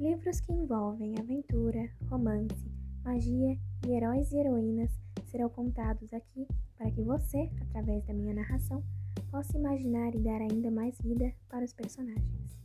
Livros que envolvem aventura, romance, magia e heróis e heroínas serão contados aqui para que você, através da minha narração, possa imaginar e dar ainda mais vida para os personagens.